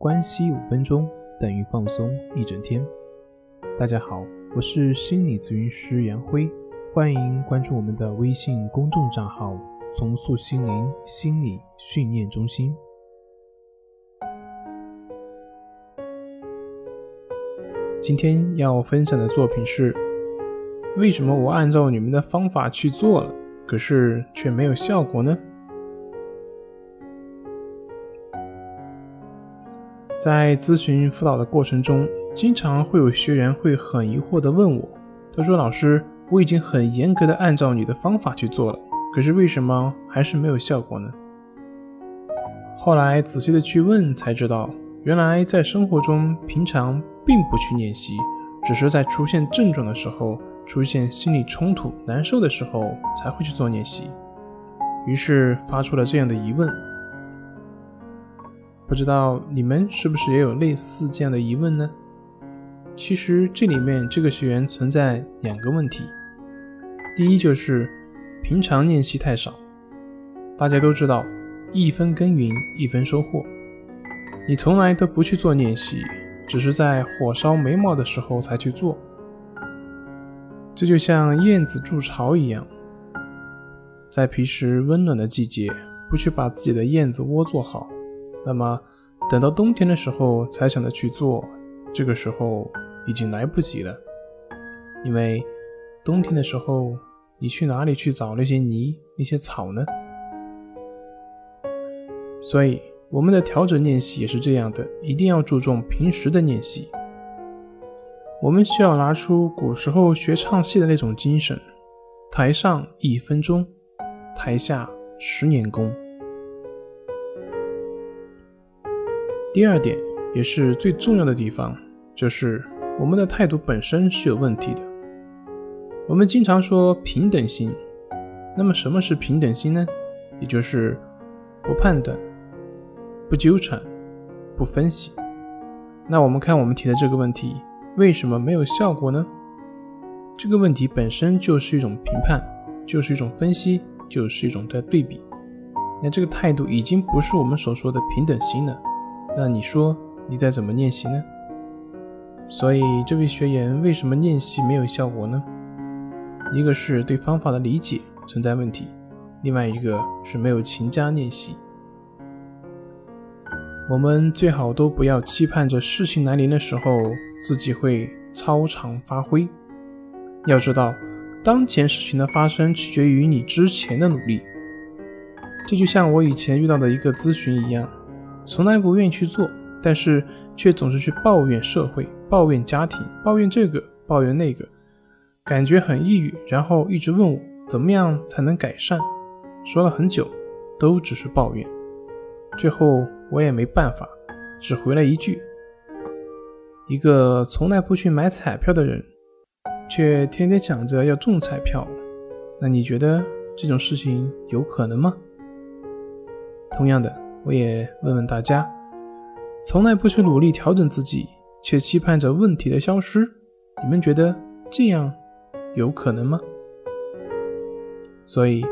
关系五分钟等于放松一整天。大家好，我是心理咨询师杨辉，欢迎关注我们的微信公众账号“重塑心灵心理训练中心”。今天要分享的作品是：为什么我按照你们的方法去做了，可是却没有效果呢？在咨询辅导的过程中，经常会有学员会很疑惑地问我：“他说，老师，我已经很严格的按照你的方法去做了，可是为什么还是没有效果呢？”后来仔细的去问，才知道，原来在生活中平常并不去练习，只是在出现症状的时候、出现心理冲突、难受的时候才会去做练习，于是发出了这样的疑问。不知道你们是不是也有类似这样的疑问呢？其实这里面这个学员存在两个问题，第一就是平常练习太少。大家都知道，一分耕耘一分收获，你从来都不去做练习，只是在火烧眉毛的时候才去做。这就像燕子筑巢一样，在平时温暖的季节，不去把自己的燕子窝做好。那么，等到冬天的时候才想着去做，这个时候已经来不及了。因为冬天的时候，你去哪里去找那些泥、那些草呢？所以，我们的调整练习也是这样的，一定要注重平时的练习。我们需要拿出古时候学唱戏的那种精神：台上一分钟，台下十年功。第二点，也是最重要的地方，就是我们的态度本身是有问题的。我们经常说平等心，那么什么是平等心呢？也就是不判断、不纠缠、不分析。那我们看我们提的这个问题，为什么没有效果呢？这个问题本身就是一种评判，就是一种分析，就是一种在对比。那这个态度已经不是我们所说的平等心了。那你说你在怎么练习呢？所以这位学员为什么练习没有效果呢？一个是对方法的理解存在问题，另外一个是没有勤加练习。我们最好都不要期盼着事情来临的时候自己会超常发挥。要知道，当前事情的发生取决于你之前的努力。这就像我以前遇到的一个咨询一样。从来不愿意去做，但是却总是去抱怨社会、抱怨家庭、抱怨这个、抱怨那个，感觉很抑郁。然后一直问我怎么样才能改善，说了很久，都只是抱怨。最后我也没办法，只回了一句：一个从来不去买彩票的人，却天天想着要中彩票，那你觉得这种事情有可能吗？同样的。我也问问大家：从来不去努力调整自己，却期盼着问题的消失，你们觉得这样有可能吗？所以，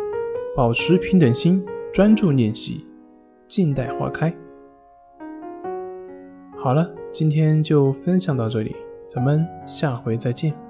保持平等心，专注练习，静待花开。好了，今天就分享到这里，咱们下回再见。